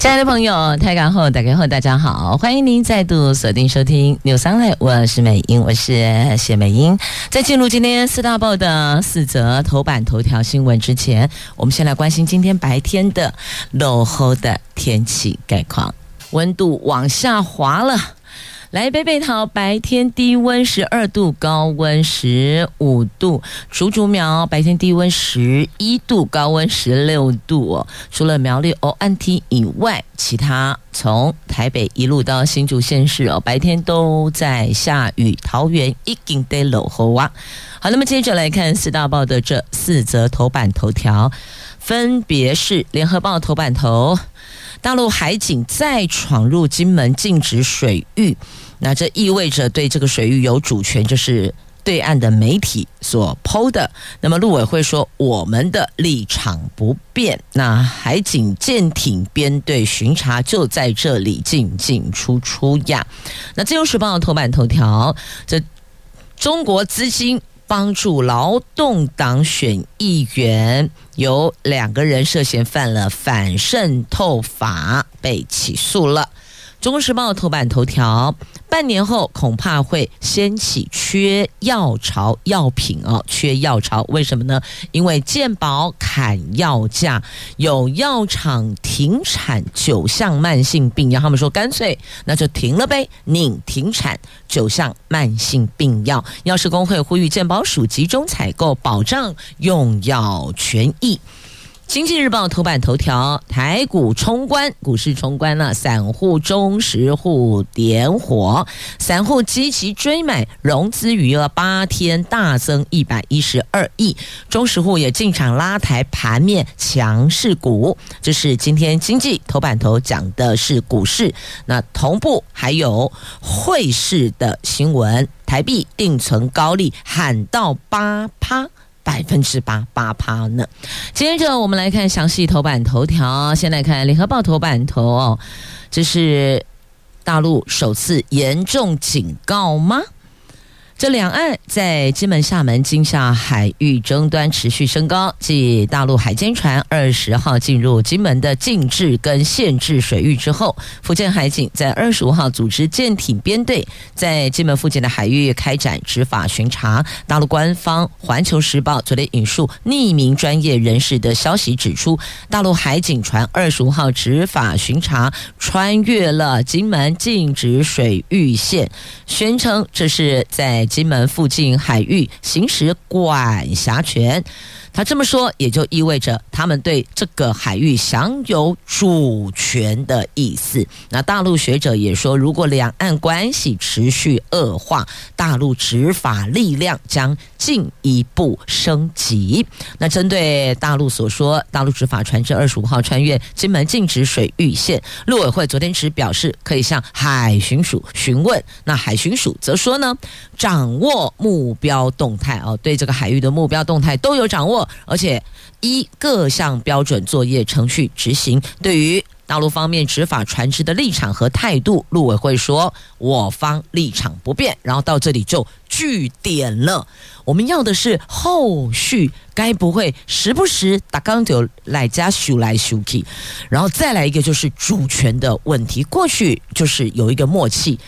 亲爱的朋友，台港后打开后，大家好，欢迎您再度锁定收听 News Online，我是美英，我是谢美英。在进入今天四大报的四则头版头条新闻之前，我们先来关心今天白天的落后的天气概况，温度往下滑了。来北北桃白天低温十二度，高温十五度；竹竹苗白天低温十一度，高温十六度。除了苗栗欧安梯以外，其他从台北一路到新竹县市哦，白天都在下雨。桃园已经得落雨啊。好，那么接着来看四大报的这四则头版头条，分别是联合报头版头。大陆海警再闯入金门禁止水域，那这意味着对这个水域有主权，就是对岸的媒体所 PO 的。那么陆委会说，我们的立场不变。那海警舰艇编队巡查就在这里进进出出呀。那自由时报头版头条，这中国资金。帮助劳动党选议员，有两个人涉嫌犯了反渗透法，被起诉了。中国时报头版头条。半年后恐怕会掀起缺药潮，药品哦，缺药潮，为什么呢？因为健保砍药价，有药厂停产九项慢性病药，他们说干脆那就停了呗，宁停产九项慢性病药。药师公会呼吁健保署集中采购，保障用药权益。经济日报头版头条：台股冲关，股市冲关了，散户、中实户点火，散户积极追买，融资余额八天大增一百一十二亿，中实户也进场拉抬盘面强势股。这是今天经济头版头讲的是股市，那同步还有汇市的新闻，台币定存高利喊到八趴。百分之八八趴呢。接着我们来看详细头版头条，先来看联合报头版头哦，这是大陆首次严重警告吗？这两岸在金门、厦门、金厦海域争端持续升高。继大陆海监船二十号进入金门的禁制跟限制水域之后，福建海警在二十五号组织舰艇编队在金门附近的海域开展执法巡查。大陆官方《环球时报》昨天引述匿名专业人士的消息指出，大陆海警船二十五号执法巡查穿越了金门禁止水域线，宣称这是在。金门附近海域行使管辖权，他这么说也就意味着他们对这个海域享有主权的意思。那大陆学者也说，如果两岸关系持续恶化，大陆执法力量将进一步升级。那针对大陆所说，大陆执法船只二十五号穿越金门禁止水域线，陆委会昨天只表示可以向海巡署询问。那海巡署则说呢，掌握目标动态哦，对这个海域的目标动态都有掌握，而且依各项标准作业程序执行。对于大陆方面执法船只的立场和态度，陆委会说我方立场不变，然后到这里就据点了。我们要的是后续，该不会时不时打钢就来家修来修去，然后再来一个就是主权的问题。过去就是有一个默契，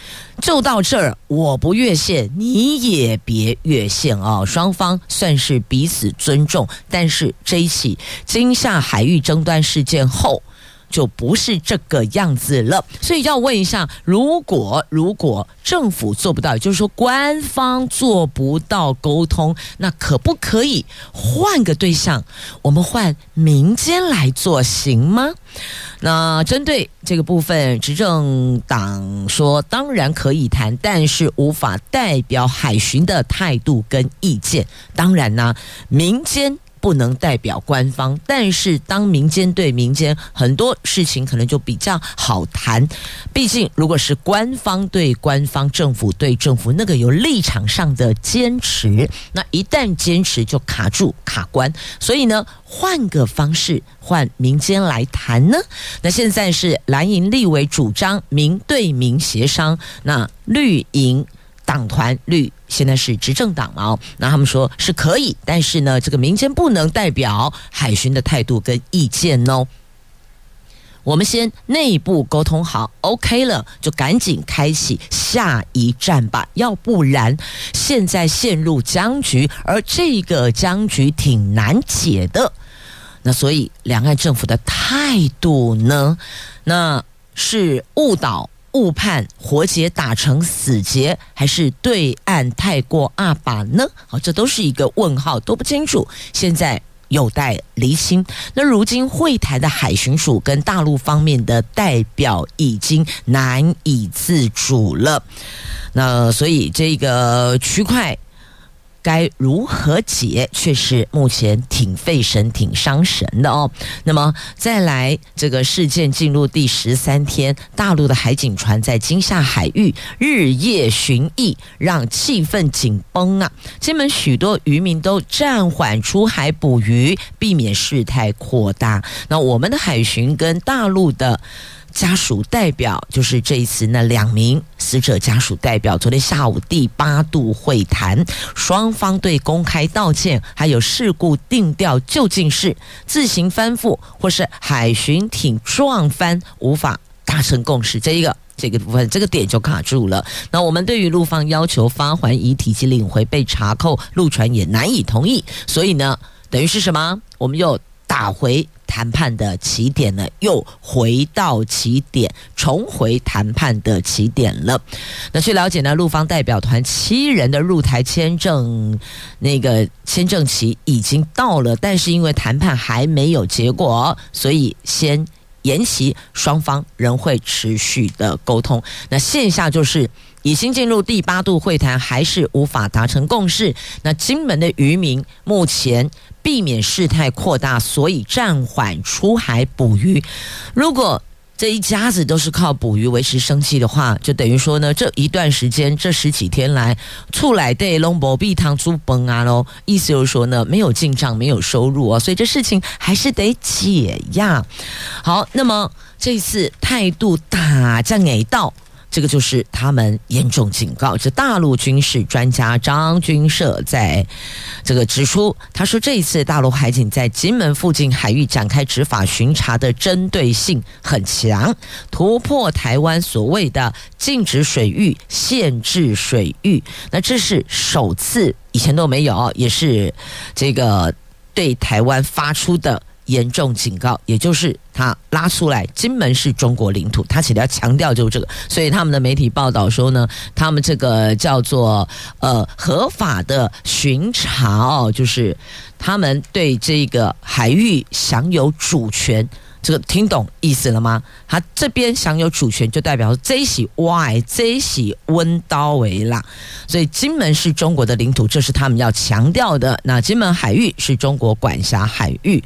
就到这儿，我不越线，你也别越线啊、哦。双方算是彼此尊重，但是这一起惊吓海域争端事件后。就不是这个样子了，所以要问一下，如果如果政府做不到，也就是说官方做不到沟通，那可不可以换个对象？我们换民间来做行吗？那针对这个部分，执政党说当然可以谈，但是无法代表海巡的态度跟意见。当然呢，民间。不能代表官方，但是当民间对民间，很多事情可能就比较好谈。毕竟，如果是官方对官方，政府对政府，那个有立场上的坚持，那一旦坚持就卡住卡关。所以呢，换个方式，换民间来谈呢。那现在是蓝营立委主张民对民协商，那绿营。党团绿现在是执政党？哦，那他们说是可以，但是呢，这个民间不能代表海巡的态度跟意见哦。我们先内部沟通好，OK 了，就赶紧开启下一站吧，要不然现在陷入僵局，而这个僵局挺难解的。那所以两岸政府的态度呢？那是误导。误判活结打成死结，还是对岸太过阿爸呢？好，这都是一个问号，都不清楚。现在有待厘清。那如今会台的海巡署跟大陆方面的代表已经难以自主了。那所以这个区块。该如何解，却是目前挺费神、挺伤神的哦。那么再来，这个事件进入第十三天，大陆的海警船在金厦海域日夜巡弋，让气氛紧绷啊。金门许多渔民都暂缓出海捕鱼，避免事态扩大。那我们的海巡跟大陆的。家属代表就是这一次那两名死者家属代表，昨天下午第八度会谈，双方对公开道歉还有事故定调究竟是自行翻覆或是海巡艇撞翻，无法达成共识，这一个这个部分这个点就卡住了。那我们对于陆方要求发还遗体及领回被查扣陆船也难以同意，所以呢，等于是什么？我们又打回。谈判的起点呢，又回到起点，重回谈判的起点了。那据了解呢，陆方代表团七人的入台签证那个签证期已经到了，但是因为谈判还没有结果，所以先延期，双方仍会持续的沟通。那线下就是已经进入第八度会谈，还是无法达成共识。那金门的渔民目前。避免事态扩大，所以暂缓出海捕鱼。如果这一家子都是靠捕鱼维持生计的话，就等于说呢，这一段时间这十几天来，厝内底拢无米通煮饭啊喽。意思就是说呢，没有进账，没有收入啊，所以这事情还是得解呀。好，那么这次态度打将给到。这个就是他们严重警告，这大陆军事专家张军社在这个指出，他说这一次大陆海警在金门附近海域展开执法巡查的针对性很强，突破台湾所谓的禁止水域、限制水域，那这是首次，以前都没有，也是这个对台湾发出的。严重警告，也就是他拉出来，金门是中国领土，他其实要强调就是这个，所以他们的媒体报道说呢，他们这个叫做呃合法的巡查哦，就是他们对这个海域享有主权。这个听懂意思了吗？他这边享有主权，就代表这是外，这是温刀为啦。所以金门是中国的领土，这是他们要强调的。那金门海域是中国管辖海域，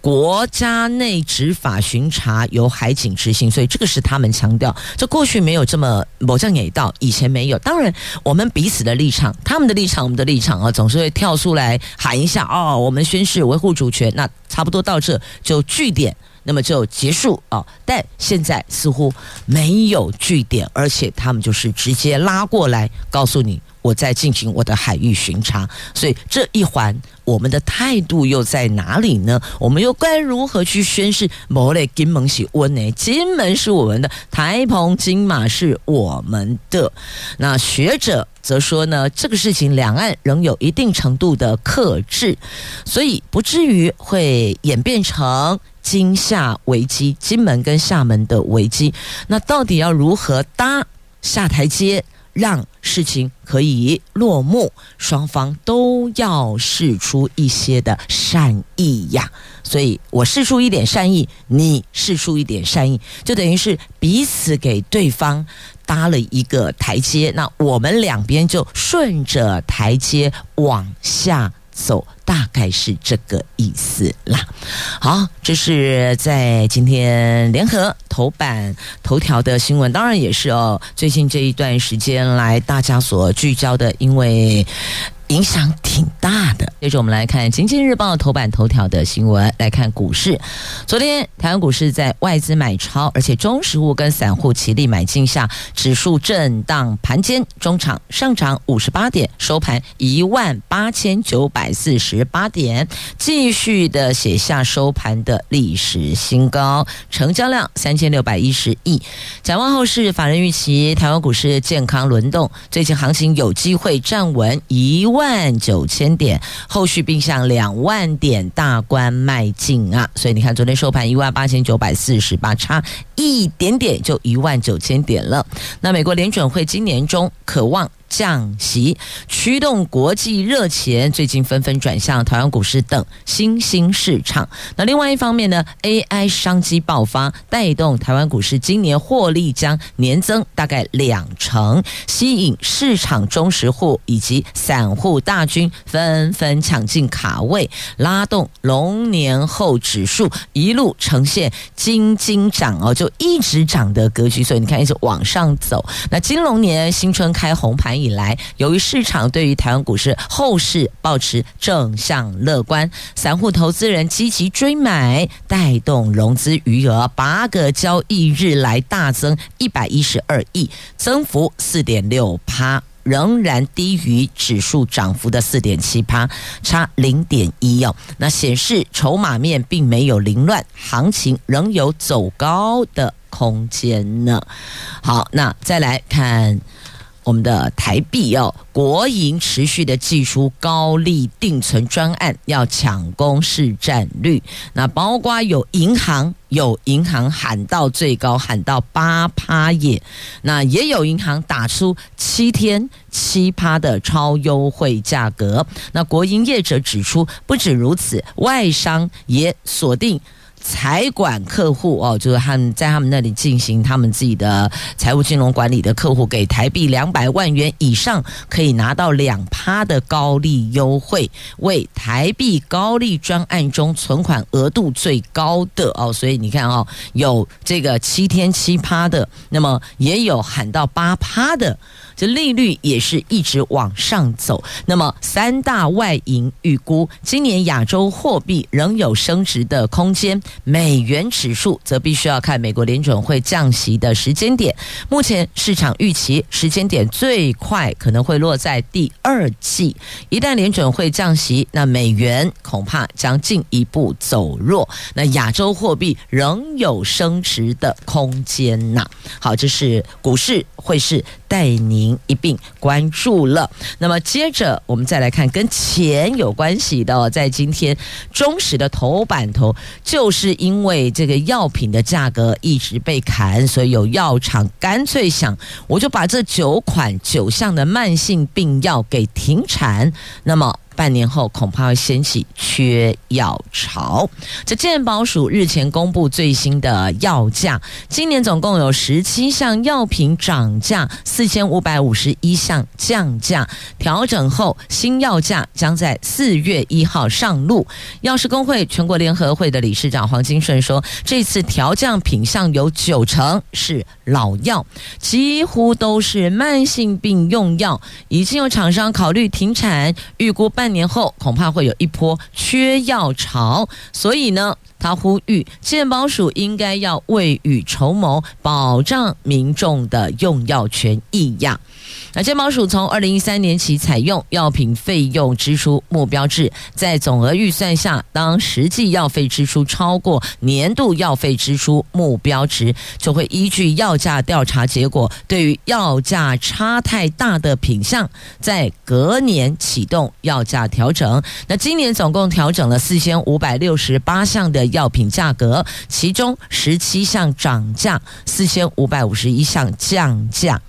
国家内执法巡查由海警执行，所以这个是他们强调。这过去没有这么某样也到，以前没有。当然，我们彼此的立场，他们的立场，我们的立场啊，总是会跳出来喊一下哦，我们宣誓维护主权。那差不多到这就据点。那么就结束哦，但现在似乎没有据点，而且他们就是直接拉过来告诉你，我在进行我的海域巡查，所以这一环我们的态度又在哪里呢？我们又该如何去宣示？某类金门是温呢？金门是我们的，台澎金马是我们的。那学者则说呢，这个事情两岸仍有一定程度的克制，所以不至于会演变成。金厦危机，金门跟厦门的危机，那到底要如何搭下台阶，让事情可以落幕？双方都要试出一些的善意呀。所以我试出一点善意，你试出一点善意，就等于是彼此给对方搭了一个台阶。那我们两边就顺着台阶往下走，大概是这个意思啦。好，这是在今天联合头版头条的新闻，当然也是哦，最近这一段时间来大家所聚焦的，因为。影响挺大的。接着我们来看《经济日报》头版头条的新闻，来看股市。昨天台湾股市在外资买超，而且中实物跟散户齐力买进下，指数震荡盘间，中场上涨五十八点，收盘一万八千九百四十八点，继续的写下收盘的历史新高，成交量三千六百一十亿。展望后市，法人预期台湾股市健康轮动，最近行情有机会站稳一万。九千点，后续并向两万点大关迈进啊！所以你看，昨天收盘一万八千九百四十八，差一点点就一万九千点了。那美国联准会今年中渴望。降息驱动国际热钱，最近纷纷转向台湾股市等新兴市场。那另外一方面呢，AI 商机爆发，带动台湾股市今年获利将年增大概两成，吸引市场中实户以及散户大军纷纷抢进卡位，拉动龙年后指数一路呈现金金涨哦，就一直涨的格局。所以你看，一直往上走。那金龙年新春开红盘。以来，由于市场对于台湾股市后市保持正向乐观，散户投资人积极追买，带动融资余额八个交易日来大增一百一十二亿，增幅四点六趴，仍然低于指数涨幅的四点七趴，差零点一哦。那显示筹码面并没有凌乱，行情仍有走高的空间呢。好，那再来看。我们的台币哦，国营持续的祭出高利定存专案，要抢攻市占率。那包括有银行，有银行喊到最高，喊到八趴也。那也有银行打出七天七趴的超优惠价格。那国营业者指出，不止如此，外商也锁定。财管客户哦，就是他们在他们那里进行他们自己的财务金融管理的客户，给台币两百万元以上可以拿到两趴的高利优惠，为台币高利专案中存款额度最高的哦。所以你看哦，有这个七天七趴的，那么也有喊到八趴的。这利率也是一直往上走。那么，三大外银预估，今年亚洲货币仍有升值的空间。美元指数则必须要看美国联准会降息的时间点。目前市场预期时间点最快可能会落在第二季。一旦联准会降息，那美元恐怕将进一步走弱。那亚洲货币仍有升值的空间呐。好，这是股市汇市带您。一并关注了。那么接着我们再来看跟钱有关系的，在今天中实的头版头，就是因为这个药品的价格一直被砍，所以有药厂干脆想，我就把这九款九项的慢性病药给停产。那么。半年后恐怕会掀起缺药潮。这健保署日前公布最新的药价，今年总共有十七项药品涨价，四千五百五十一项降价。调整后，新药价将在四月一号上路。药师公会全国联合会的理事长黄金顺说，这次调降品项有九成是老药，几乎都是慢性病用药，已经有厂商考虑停产，预估半。半年后恐怕会有一波缺药潮，所以呢，他呼吁健保署应该要未雨绸缪，保障民众的用药权益呀。那健保署从二零一三年起采用药品费用支出目标制，在总额预算下，当实际药费支出超过年度药费支出目标值，就会依据药价调查结果，对于药价差太大的品项，在隔年启动药价调整。那今年总共调整了四千五百六十八项的药品价格，其中十七项涨价，四千五百五十一项降价。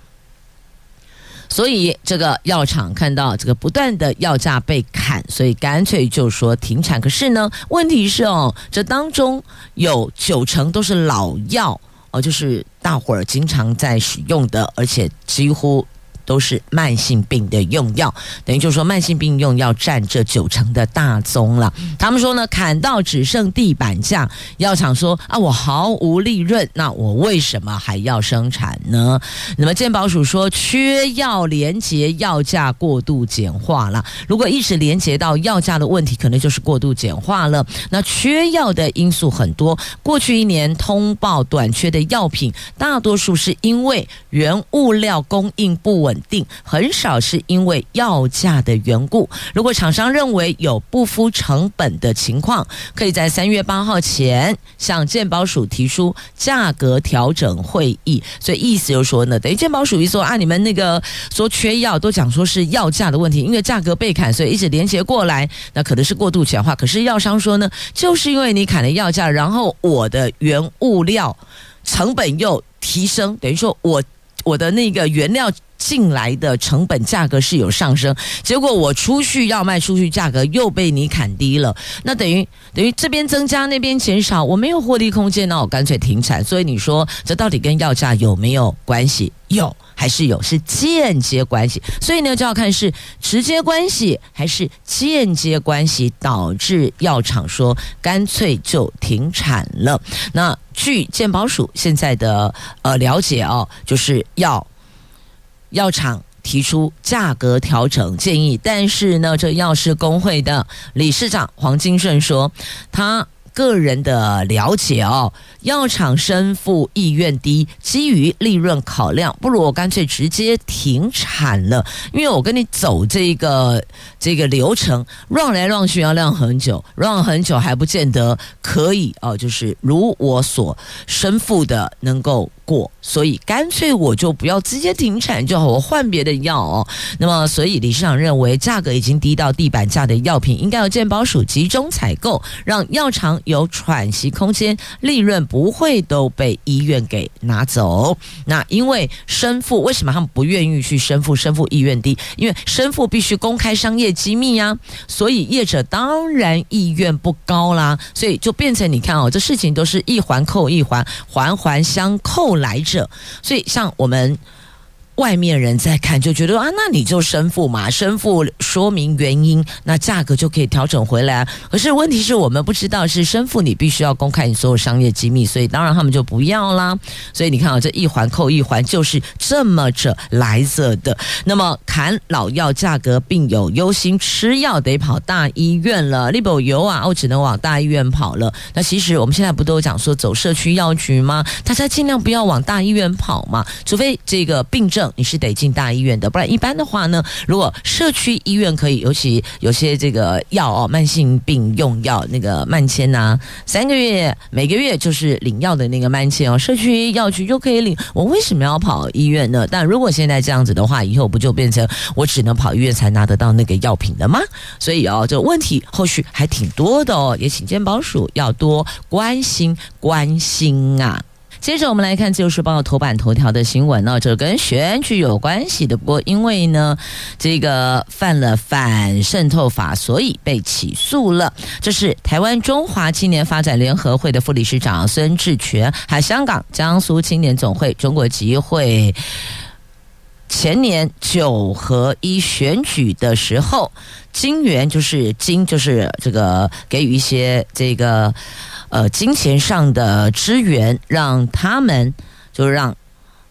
所以，这个药厂看到这个不断的药价被砍，所以干脆就说停产。可是呢，问题是哦，这当中有九成都是老药哦，就是大伙儿经常在使用的，而且几乎都是慢性病的用药，等于就是说慢性病用药占这九成的大宗了。他们说呢，砍到只剩地板价，药厂说啊，我毫无利润，那我为什么还要生产呢？那么健保署说，缺药连结药价过度简化了。如果一直连结到药价的问题，可能就是过度简化了。那缺药的因素很多，过去一年通报短缺的药品，大多数是因为原物料供应不稳定，很少是因为药价的缘故。如果厂商认为有不敷成本的情况，可以在三月八号前向健保署提出价格调整会议。所以意思就是说呢，等于健保署一说啊，你们那个说缺药都讲说是药价的问题，因为价格被砍，所以一直连结过来，那可能是过度简化。可是药商说呢，就是因为你砍了药价，然后我的原物料成本又提升，等于说我我的那个原料。进来的成本价格是有上升，结果我出去要卖出去价格又被你砍低了，那等于等于这边增加那边减少，我没有获利空间，那我干脆停产。所以你说这到底跟药价有没有关系？有还是有？是间接关系。所以呢，就要看是直接关系还是间接关系导致药厂说干脆就停产了。那据健保署现在的呃了解哦，就是要。药厂提出价格调整建议，但是呢，这药师公会的理事长黄金顺说，他个人的了解哦，药厂申复意愿低，基于利润考量，不如我干脆直接停产了，因为我跟你走这个这个流程让来让去要让很久让很久还不见得可以哦，就是如我所申复的能够。过，所以干脆我就不要直接停产就好，我换别的药哦。那么，所以理事长认为，价格已经低到地板价的药品，应该由健保署集中采购，让药厂有喘息空间，利润不会都被医院给拿走。那因为申复，为什么他们不愿意去申复？申复意愿低，因为申复必须公开商业机密呀、啊，所以业者当然意愿不高啦。所以就变成你看哦，这事情都是一环扣一环，环环相扣。来者，所以像我们。外面人在看就觉得啊，那你就申复嘛，申复说明原因，那价格就可以调整回来。可是问题是我们不知道是申复，你必须要公开你所有商业机密，所以当然他们就不要啦。所以你看啊，这一环扣一环就是这么着来着的。那么砍老药价格，并有忧心吃药得跑大医院了，力保油啊，我只能往大医院跑了。那其实我们现在不都讲说走社区药局吗？大家尽量不要往大医院跑嘛，除非这个病症。你是得进大医院的，不然一般的话呢，如果社区医院可以，尤其有些这个药哦，慢性病用药那个慢签呐，三个月每个月就是领药的那个慢签哦，社区药局就可以领。我为什么要跑医院呢？但如果现在这样子的话，以后不就变成我只能跑医院才拿得到那个药品了吗？所以哦，这问题后续还挺多的哦，也请健保署要多关心关心啊。接着我们来看《自由时报》头版头条的新闻呢，这跟选举有关系的。不过因为呢，这个犯了反渗透法，所以被起诉了。这是台湾中华青年发展联合会的副理事长孙志全，还香港江苏青年总会中国集会前年九合一选举的时候，金援就是金就是这个给予一些这个。呃，金钱上的支援，让他们就让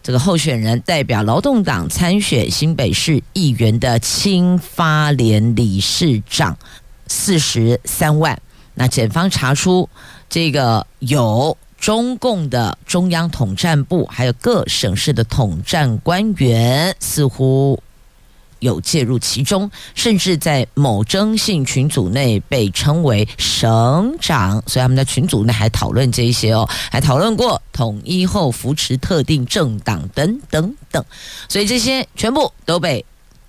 这个候选人代表劳动党参选新北市议员的青发联理事长四十三万。那检方查出这个有中共的中央统战部，还有各省市的统战官员，似乎。有介入其中，甚至在某征信群组内被称为省长，所以他们在群组内还讨论这一些哦，还讨论过统一后扶持特定政党等等等，所以这些全部都被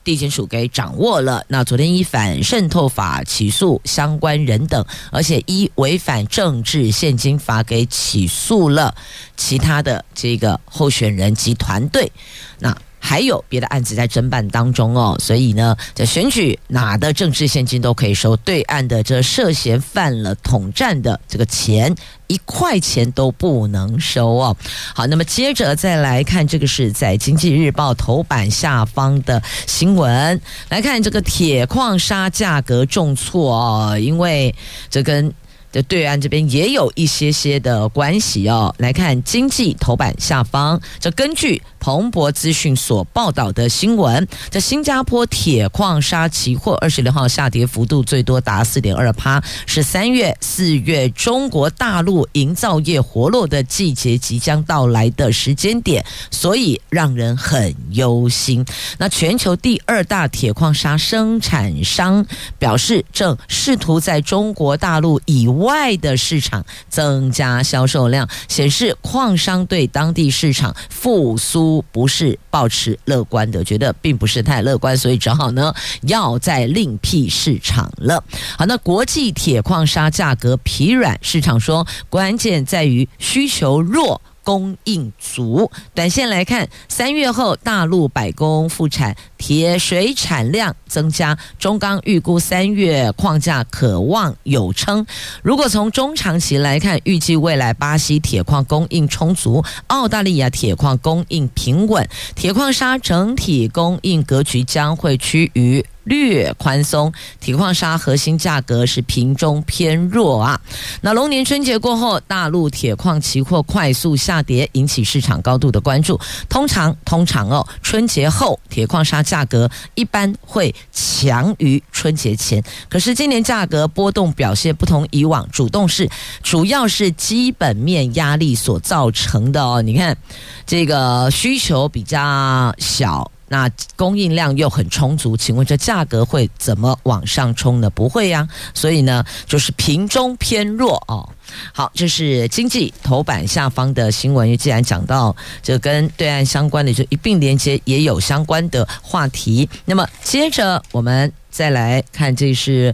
地检署给掌握了。那昨天依反渗透法起诉相关人等，而且依违反政治现金法给起诉了其他的这个候选人及团队。那。还有别的案子在侦办当中哦，所以呢，这选举哪的政治现金都可以收，对岸的这涉嫌犯了统战的这个钱一块钱都不能收哦。好，那么接着再来看这个是在《经济日报》头版下方的新闻，来看这个铁矿砂价格重挫哦，因为这跟。的对岸这边也有一些些的关系哦。来看经济头版下方，这根据彭博资讯所报道的新闻，这新加坡铁矿砂期货二十六号下跌幅度最多达四点二趴，是三月、四月中国大陆营造业活络的季节即将到来的时间点，所以让人很忧心。那全球第二大铁矿砂生产商表示，正试图在中国大陆以外的市场增加销售量，显示矿商对当地市场复苏不是保持乐观的，觉得并不是太乐观，所以只好呢要再另辟市场了。好，那国际铁矿砂价格疲软，市场说关键在于需求弱。供应足，短线来看，三月后大陆百工复产，铁水产量增加，中钢预估三月矿价可望有撑。如果从中长期来看，预计未来巴西铁矿供应充足，澳大利亚铁矿供应平稳，铁矿砂整体供应格局将会趋于。略宽松，铁矿砂核心价格是平中偏弱啊。那龙年春节过后，大陆铁矿期货快速下跌，引起市场高度的关注。通常，通常哦，春节后铁矿砂价格一般会强于春节前。可是今年价格波动表现不同以往，主动是主要是基本面压力所造成的哦。你看，这个需求比较小。那供应量又很充足，请问这价格会怎么往上冲呢？不会呀，所以呢，就是平中偏弱哦。好，这是经济头版下方的新闻。既然讲到这跟对岸相关的，就一并连接也有相关的话题。那么接着我们再来看，这是。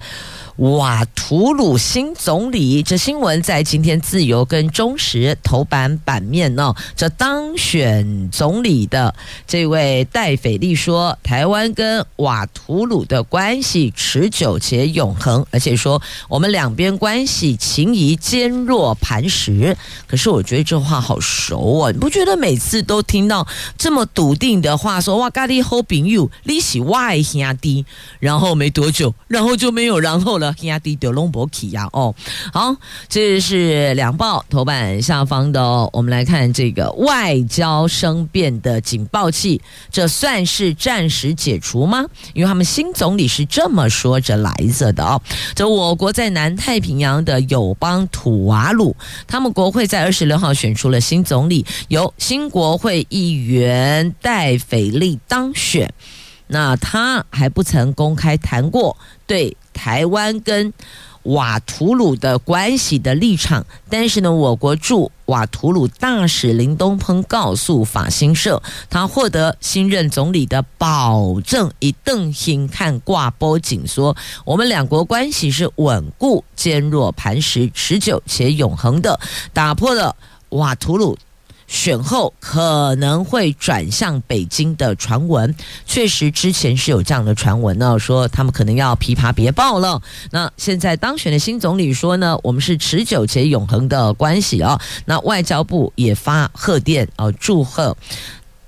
瓦图鲁新总理，这新闻在今天自由跟中时头版版面呢。这当选总理的这位戴斐利说，台湾跟瓦图鲁的关系持久且永恒，而且说我们两边关系情谊坚若磐石。可是我觉得这话好熟啊，你不觉得每次都听到这么笃定的话说，说哇咖喱好朋友，你是外兄弟，然后没多久，然后就没有然后了。压低德隆博起呀哦，好，这是两报头版下方的。我们来看这个外交生变的警报器，这算是暂时解除吗？因为他们新总理是这么说着来着的哦。这我国在南太平洋的友邦土瓦鲁，他们国会在二十六号选出了新总理，由新国会议员戴斐利当选。那他还不曾公开谈过对台湾跟瓦图鲁的关系的立场，但是呢，我国驻瓦图鲁大使林东鹏告诉法新社，他获得新任总理的保证，以邓兴看挂波警说，我们两国关系是稳固、坚若磐石、持久且永恒的，打破了瓦图鲁。选后可能会转向北京的传闻，确实之前是有这样的传闻呢，说他们可能要琵琶别抱了。那现在当选的新总理说呢，我们是持久且永恒的关系啊。那外交部也发贺电啊，祝贺。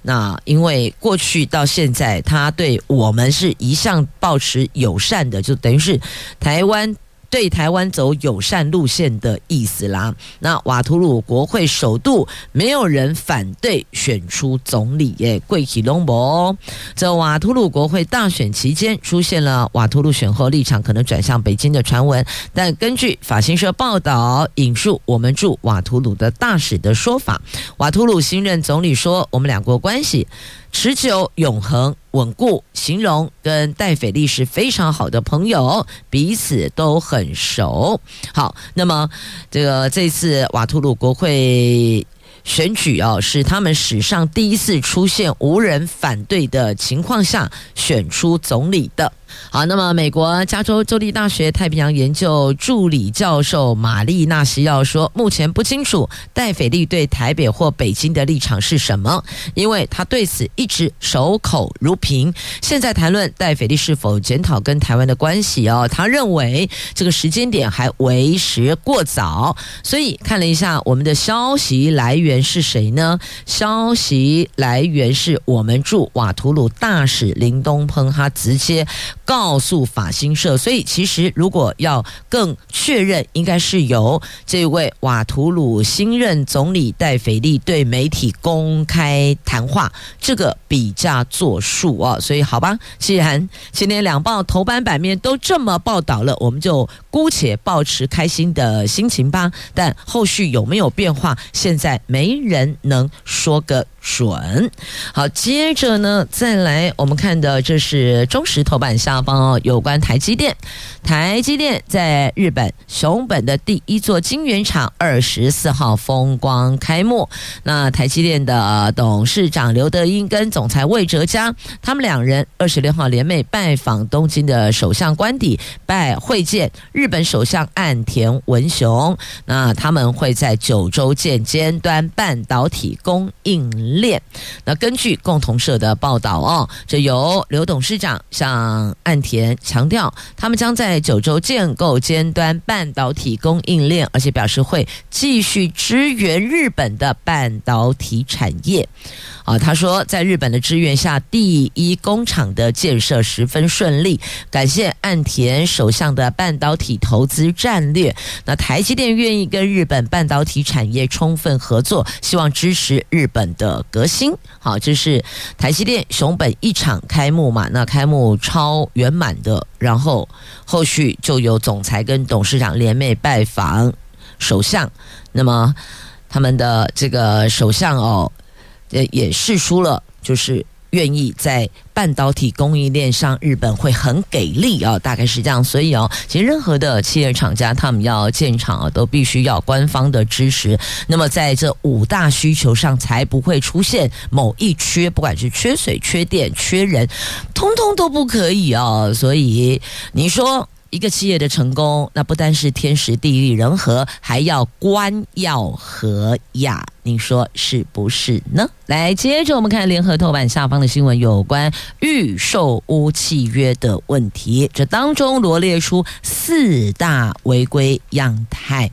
那因为过去到现在，他对我们是一向保持友善的，就等于是台湾。对台湾走友善路线的意思啦。那瓦图鲁国会首度没有人反对选出总理耶，贵喜龙博。在瓦图鲁国会大选期间，出现了瓦图鲁选后立场可能转向北京的传闻。但根据法新社报道，引述我们驻瓦图鲁的大使的说法，瓦图鲁新任总理说：“我们两国关系。”持久、永恒、稳固，形容跟戴斐利是非常好的朋友，彼此都很熟。好，那么这个这次瓦图鲁国会选举哦，是他们史上第一次出现无人反对的情况下选出总理的。好，那么美国加州州立大学太平洋研究助理教授玛丽娜西奥说，目前不清楚戴斐利对台北或北京的立场是什么，因为他对此一直守口如瓶。现在谈论戴斐利是否检讨跟台湾的关系哦，他认为这个时间点还为时过早。所以看了一下我们的消息来源是谁呢？消息来源是我们驻瓦图鲁大使林东鹏，他直接。告诉法新社，所以其实如果要更确认，应该是由这位瓦图鲁新任总理戴斐利对媒体公开谈话，这个比较作数啊。所以好吧，既然今天两报头版版面都这么报道了，我们就姑且保持开心的心情吧。但后续有没有变化，现在没人能说个准。好，接着呢，再来我们看的这是中石头版下。方哦有关台积电，台积电在日本熊本的第一座晶圆厂二十四号风光开幕。那台积电的董事长刘德英跟总裁魏哲家，他们两人二十六号联袂拜访东京的首相官邸，拜会见日日本首相岸田文雄。那他们会在九州建尖端半导体供应链。那根据共同社的报道哦，这由刘董事长向岸田强调，他们将在九州建构尖端半导体供应链，而且表示会继续支援日本的半导体产业。啊，他说，在日本的支援下，第一工厂的建设十分顺利，感谢岸田首相的半导体投资战略。那台积电愿意跟日本半导体产业充分合作，希望支持日本的革新。好，这是台积电熊本一厂开幕嘛？那开幕超圆满的，然后后续就有总裁跟董事长联袂拜访首相。那么他们的这个首相哦。也也释出了，就是愿意在半导体供应链上，日本会很给力啊，大概是这样。所以哦，其实任何的企业厂家，他们要建厂啊，都必须要官方的支持。那么在这五大需求上，才不会出现某一缺，不管是缺水、缺电、缺人，通通都不可以啊。所以你说。一个企业的成功，那不单是天时地利人和，还要官要和呀。你说是不是呢？来，接着我们看联合头版下方的新闻，有关预售屋契约的问题，这当中罗列出四大违规样态。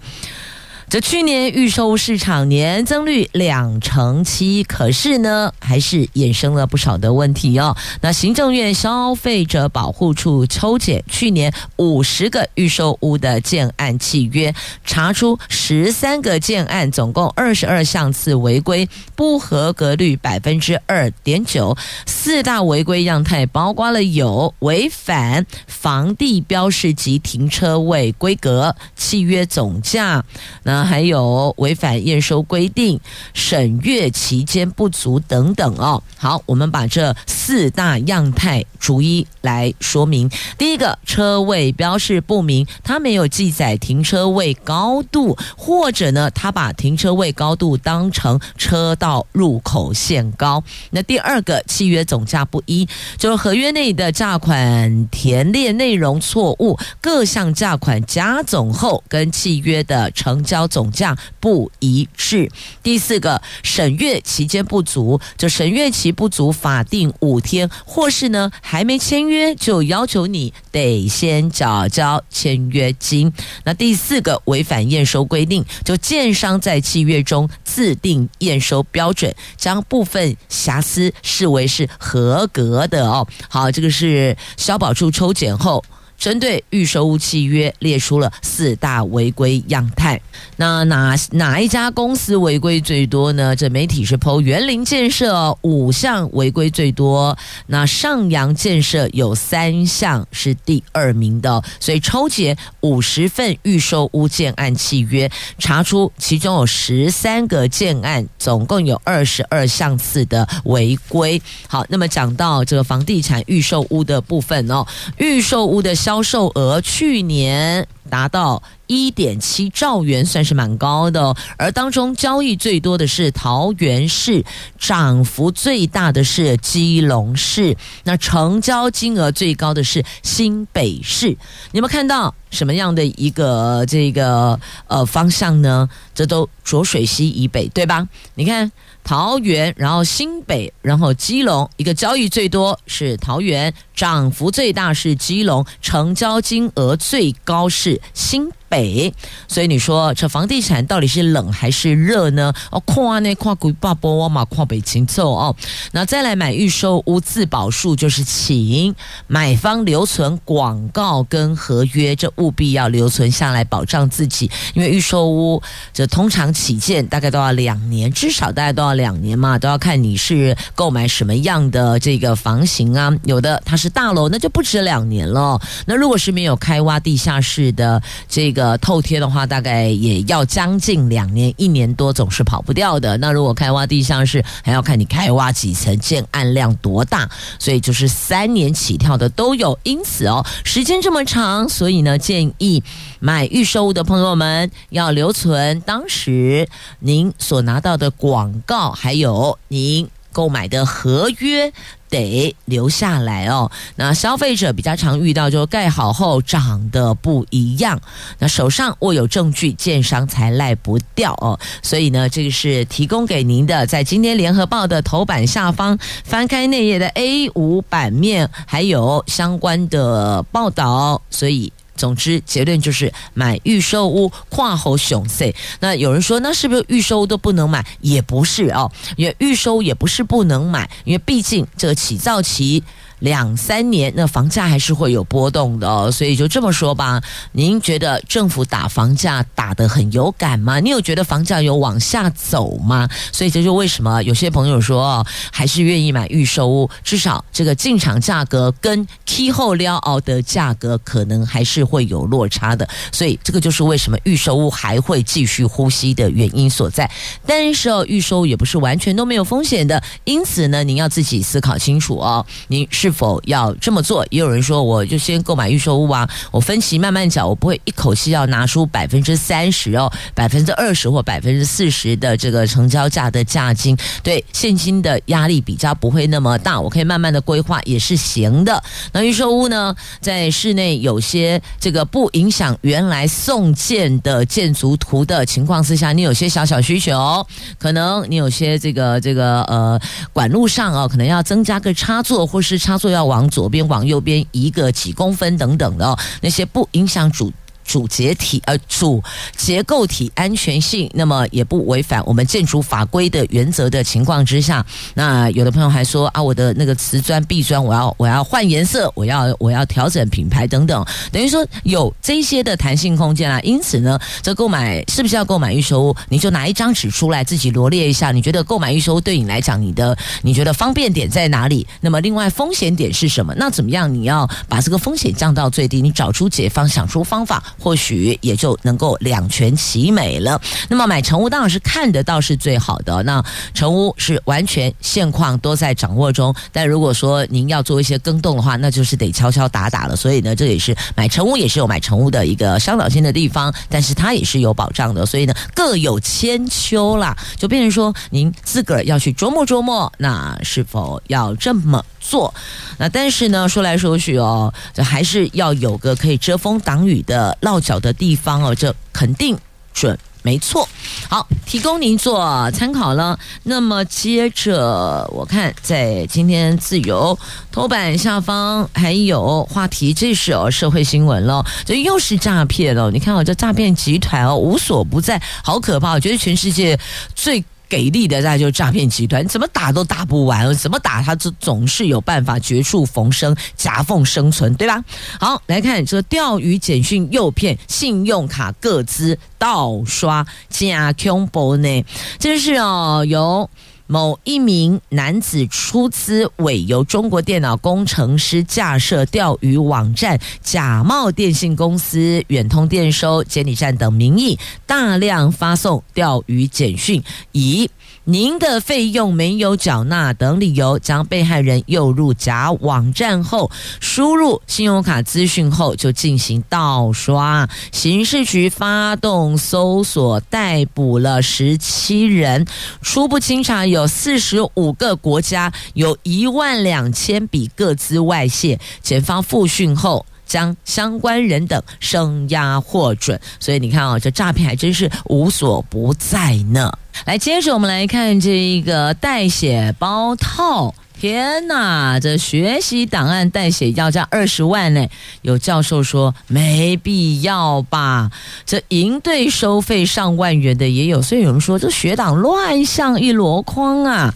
这去年预售市场年增率两成七，可是呢，还是衍生了不少的问题哦。那行政院消费者保护处抽检去年五十个预售屋的建案契约，查出十三个建案，总共二十二项次违规，不合格率百分之二点九。四大违规样态包括了有违反房地标示及停车位规格、契约总价，那。还有违反验收规定、审阅期间不足等等哦。好，我们把这四大样态逐一来说明。第一个，车位标示不明，他没有记载停车位高度，或者呢，他把停车位高度当成车道入口限高。那第二个，契约总价不一，就是合约内的价款填列内容错误，各项价款加总后跟契约的成交。总价不一致。第四个，审阅期间不足，就审阅期不足，法定五天，或是呢还没签约就要求你得先缴交签约金。那第四个，违反验收规定，就建商在契约中自定验收标准，将部分瑕疵视为是合格的哦。好，这个是消保处抽检后。针对预售屋契约列出了四大违规样态，那哪哪一家公司违规最多呢？这媒体是剖园林建设五项违规最多，那上扬建设有三项是第二名的，所以抽检五十份预售屋建案契约，查出其中有十三个建案，总共有二十二项次的违规。好，那么讲到这个房地产预售屋的部分哦，预售屋的销销售额去年达到一点七兆元，算是蛮高的哦。而当中交易最多的是桃园市，涨幅最大的是基隆市，那成交金额最高的是新北市。你有没有看到什么样的一个这个呃方向呢？这都浊水溪以北，对吧？你看。桃园，然后新北，然后基隆，一个交易最多是桃园，涨幅最大是基隆，成交金额最高是新北。所以你说这房地产到底是冷还是热呢？哦，跨呢，看鬼爸爸我嘛看不清楚哦。那再来买预售屋自保数，就是请买方留存广告跟合约，这务必要留存下来保障自己，因为预售屋这通常起建大概都要两年，至少大概都要。两年嘛，都要看你是购买什么样的这个房型啊。有的它是大楼，那就不止两年了。那如果是没有开挖地下室的这个呃透贴的话，大概也要将近两年，一年多总是跑不掉的。那如果开挖地下室，还要看你开挖几层，建案量多大，所以就是三年起跳的都有。因此哦，时间这么长，所以呢，建议买预售物的朋友们要留存当时您所拿到的广告。还有您购买的合约得留下来哦。那消费者比较常遇到，就盖好后长得不一样。那手上握有证据，建商才赖不掉哦。所以呢，这个是提供给您的，在今天联合报的头版下方翻开内页的 A 五版面，还有相关的报道。所以。总之，结论就是买预售屋跨猴熊 C。那有人说，那是不是预售都不能买？也不是哦，因为预售也不是不能买，因为毕竟这个起造期。两三年，那房价还是会有波动的哦，所以就这么说吧。您觉得政府打房价打得很有感吗？你有觉得房价有往下走吗？所以这就为什么有些朋友说，还是愿意买预售屋，至少这个进场价格跟期后了后的价格可能还是会有落差的。所以这个就是为什么预售屋还会继续呼吸的原因所在。但是哦，预售也不是完全都没有风险的，因此呢，您要自己思考清楚哦，您是。否要这么做？也有人说，我就先购买预售屋啊，我分期慢慢缴，我不会一口气要拿出百分之三十哦，百分之二十或百分之四十的这个成交价的价金，对现金的压力比较不会那么大，我可以慢慢的规划也是行的。那预售屋呢，在室内有些这个不影响原来送件的建筑图的情况之下，你有些小小需求，可能你有些这个这个呃管路上哦，可能要增加个插座或是插座。都要往左边、往右边移个几公分等等的哦，那些不影响主。主结体呃，主结构体安全性，那么也不违反我们建筑法规的原则的情况之下，那有的朋友还说啊，我的那个瓷砖、壁砖，我要我要换颜色，我要我要调整品牌等等，等于说有这些的弹性空间啦。因此呢，这购买是不是要购买预售屋？你就拿一张纸出来自己罗列一下，你觉得购买预售屋对你来讲，你的你觉得方便点在哪里？那么另外风险点是什么？那怎么样？你要把这个风险降到最低，你找出解方，想出方法。或许也就能够两全其美了。那么买成屋当然是看得到是最好的。那成屋是完全现况都在掌握中，但如果说您要做一些更动的话，那就是得敲敲打打了。所以呢，这也是买成屋也是有买成屋的一个伤脑筋的地方，但是它也是有保障的。所以呢，各有千秋啦，就变成说您自个儿要去琢磨琢磨，那是否要这么做？那但是呢，说来说去哦，这还是要有个可以遮风挡雨的落脚的地方哦，这肯定准没错。好，提供您做参考了。那么接着我看在今天自由头版下方还有话题，这是哦社会新闻了，这又是诈骗哦。你看我这诈骗集团哦无所不在，好可怕！我觉得全世界最。给力的那就是诈骗集团，怎么打都打不完，怎么打他总总是有办法绝处逢生、夹缝生存，对吧？好，来看这个钓鱼简讯诱骗，信用卡各资盗刷加恐怖呢？这是哦，由。某一名男子出资委由中国电脑工程师架设钓鱼网站，假冒电信公司、远通电收、监理站等名义，大量发送钓鱼简讯，以您的费用没有缴纳等理由，将被害人诱入假网站后，输入信用卡资讯后就进行盗刷。刑事局发动搜索，逮捕了十七人，初步清查有四十五个国家，有一万两千笔个资外泄。检方复讯后，将相关人等声押获准。所以你看啊、哦，这诈骗还真是无所不在呢。来，接着我们来看这一个代写包套。天呐，这学习档案代写要价二十万呢！有教授说没必要吧？这营队收费上万元的也有，所以有人说这学党乱象一箩筐啊。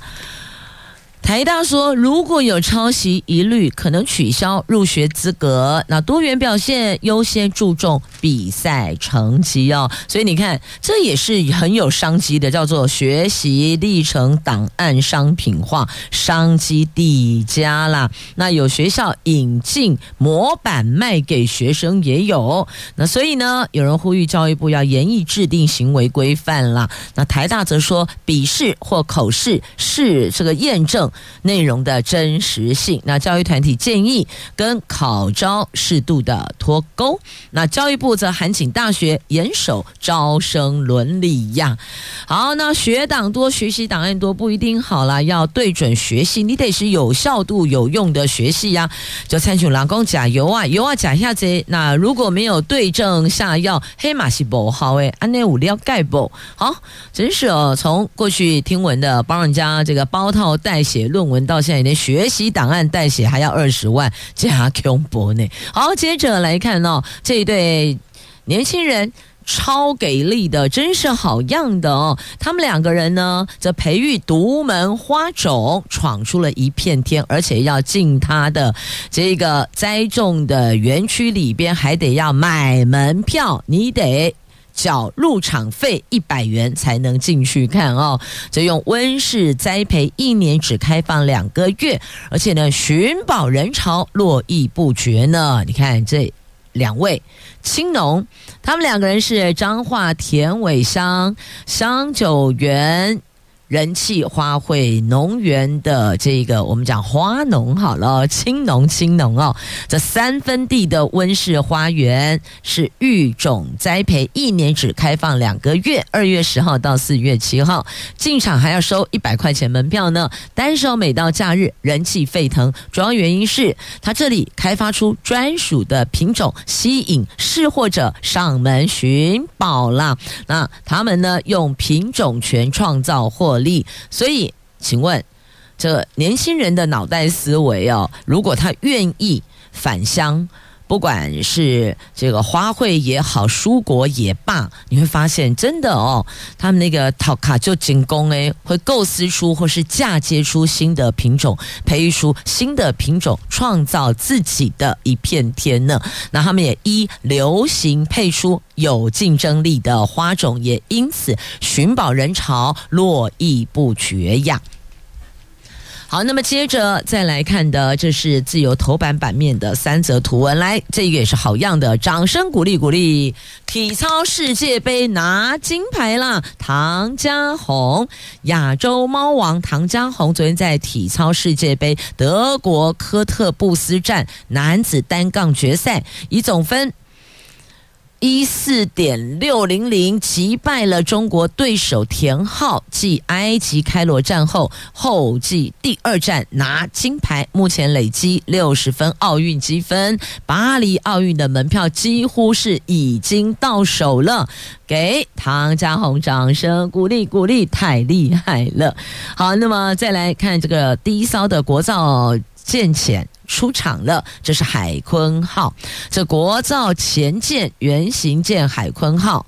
台大说，如果有抄袭疑虑，可能取消入学资格。那多元表现优先注重比赛成绩哦，所以你看，这也是很有商机的，叫做学习历程档案商品化，商机递加啦。那有学校引进模板卖给学生也有。那所以呢，有人呼吁教育部要严厉制定行为规范啦。那台大则说，笔试或口试是这个验证。内容的真实性，那教育团体建议跟考招适度的脱钩。那教育部则函请大学严守招生伦理呀。好，那学档多、学习档案多不一定好啦，要对准学习，你得是有效度、有用的学习呀。就参选老公加油啊，油啊加一下子。那如果没有对症下药，黑马是不好诶，安内五料盖不好，真是哦。从过去听闻的帮人家这个包套代写。写论文到现在连学习档案代写还要二十万，加恐怖呢。好，接着来看哦，这一对年轻人超给力的，真是好样的哦。他们两个人呢，则培育独门花种，闯出了一片天，而且要进他的这个栽种的园区里边，还得要买门票，你得。缴入场费一百元才能进去看哦，这用温室栽培，一年只开放两个月，而且呢，寻宝人潮络绎不绝呢。你看这两位青农，他们两个人是彰化田尾乡香九元。人气花卉农园的这个，我们讲花农好了，青农青农哦，这三分地的温室花园是育种栽培，一年只开放两个月，二月十号到四月七号，进场还要收一百块钱门票呢。单手每到假日人气沸腾，主要原因是它这里开发出专属的品种，吸引试货者上门寻宝啦。那他们呢，用品种权创造或力，所以，请问，这年轻人的脑袋思维哦，如果他愿意返乡，不管是这个花卉也好，蔬果也罢，你会发现，真的哦，他们那个陶卡就仅供诶，会构思出或是嫁接出新的品种，培育出新的品种，创造自己的一片天呢。那他们也依流行配出有竞争力的花种，也因此寻宝人潮络绎不绝呀。好，那么接着再来看的，这是自由头版版面的三则图文。来，这个也是好样的，掌声鼓励鼓励！体操世界杯拿金牌啦，唐嘉鸿，亚洲猫王唐嘉鸿，昨天在体操世界杯德国科特布斯站男子单杠决赛，以总分。一四点六零零击败了中国对手田浩，继埃及开罗战后后继第二战拿金牌，目前累积六十分奥运积分，巴黎奥运的门票几乎是已经到手了。给唐嘉鸿掌声鼓励鼓励，太厉害了！好，那么再来看这个低骚的国造舰潜。出场了，这是海鲲号，这国造前舰原型舰海鲲号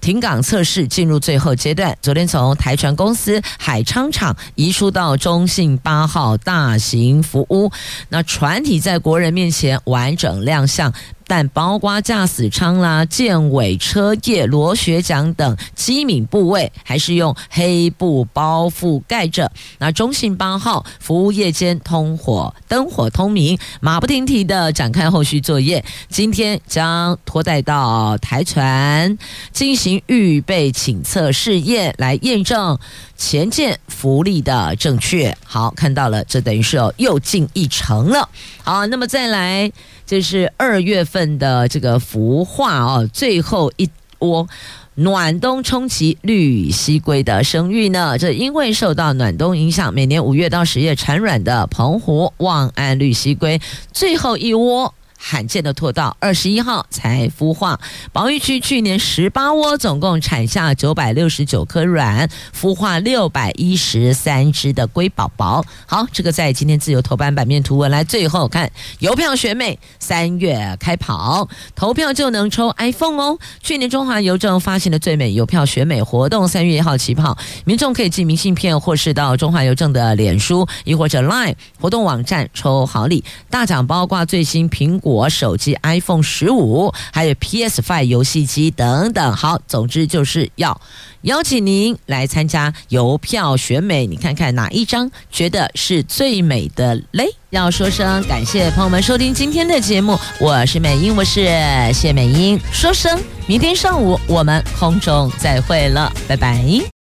停港测试进入最后阶段。昨天从台船公司海昌厂移出到中信八号大型服务，那船体在国人面前完整亮相。但包括驾驶舱啦、舰尾、车叶、螺旋桨等机敏部位，还是用黑布包覆盖着。那中信八号服务夜间通火，灯火通明，马不停蹄的展开后续作业。今天将拖带到台船进行预备请测试验来验证潜舰浮力的正确。好，看到了，这等于是哦又进一城了。好，那么再来，这是二月份的这个孵化哦，最后一窝。暖冬冲击绿蠵龟的生育呢？这因为受到暖冬影响，每年五月到十月产卵的澎湖望安绿蠵龟最后一窝。罕见的拖到二十一号才孵化，保育区去年十八窝，总共产下九百六十九颗卵，孵化六百一十三只的龟宝宝。好，这个在今天自由头版版面图文来，最后看邮票选美三月开跑，投票就能抽 iPhone 哦。去年中华邮政发行的最美邮票选美活动三月一号起跑，民众可以寄明信片或是到中华邮政的脸书，亦或者 Line 活动网站抽好礼，大奖包括最新苹果。我手机 iPhone 十五，还有 PS Five 游戏机等等。好，总之就是要邀请您来参加邮票选美，你看看哪一张觉得是最美的嘞？要说声感谢朋友们收听今天的节目，我是美英，我是谢美英，说声明天上午我们空中再会了，拜拜。